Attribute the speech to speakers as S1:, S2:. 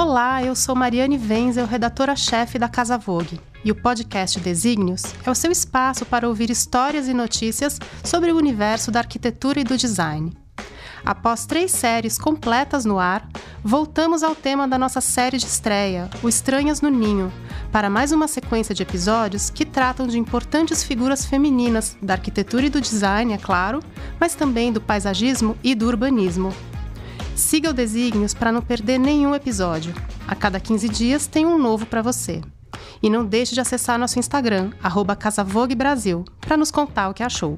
S1: Olá, eu sou Mariane Wenzel, redatora-chefe da Casa Vogue, e o podcast Desígnios é o seu espaço para ouvir histórias e notícias sobre o universo da arquitetura e do design. Após três séries completas no ar, voltamos ao tema da nossa série de estreia, O Estranhas no Ninho, para mais uma sequência de episódios que tratam de importantes figuras femininas da arquitetura e do design, é claro, mas também do paisagismo e do urbanismo. Siga o Desígnios para não perder nenhum episódio. A cada 15 dias tem um novo para você. E não deixe de acessar nosso Instagram, arroba Brasil, para nos contar o que achou.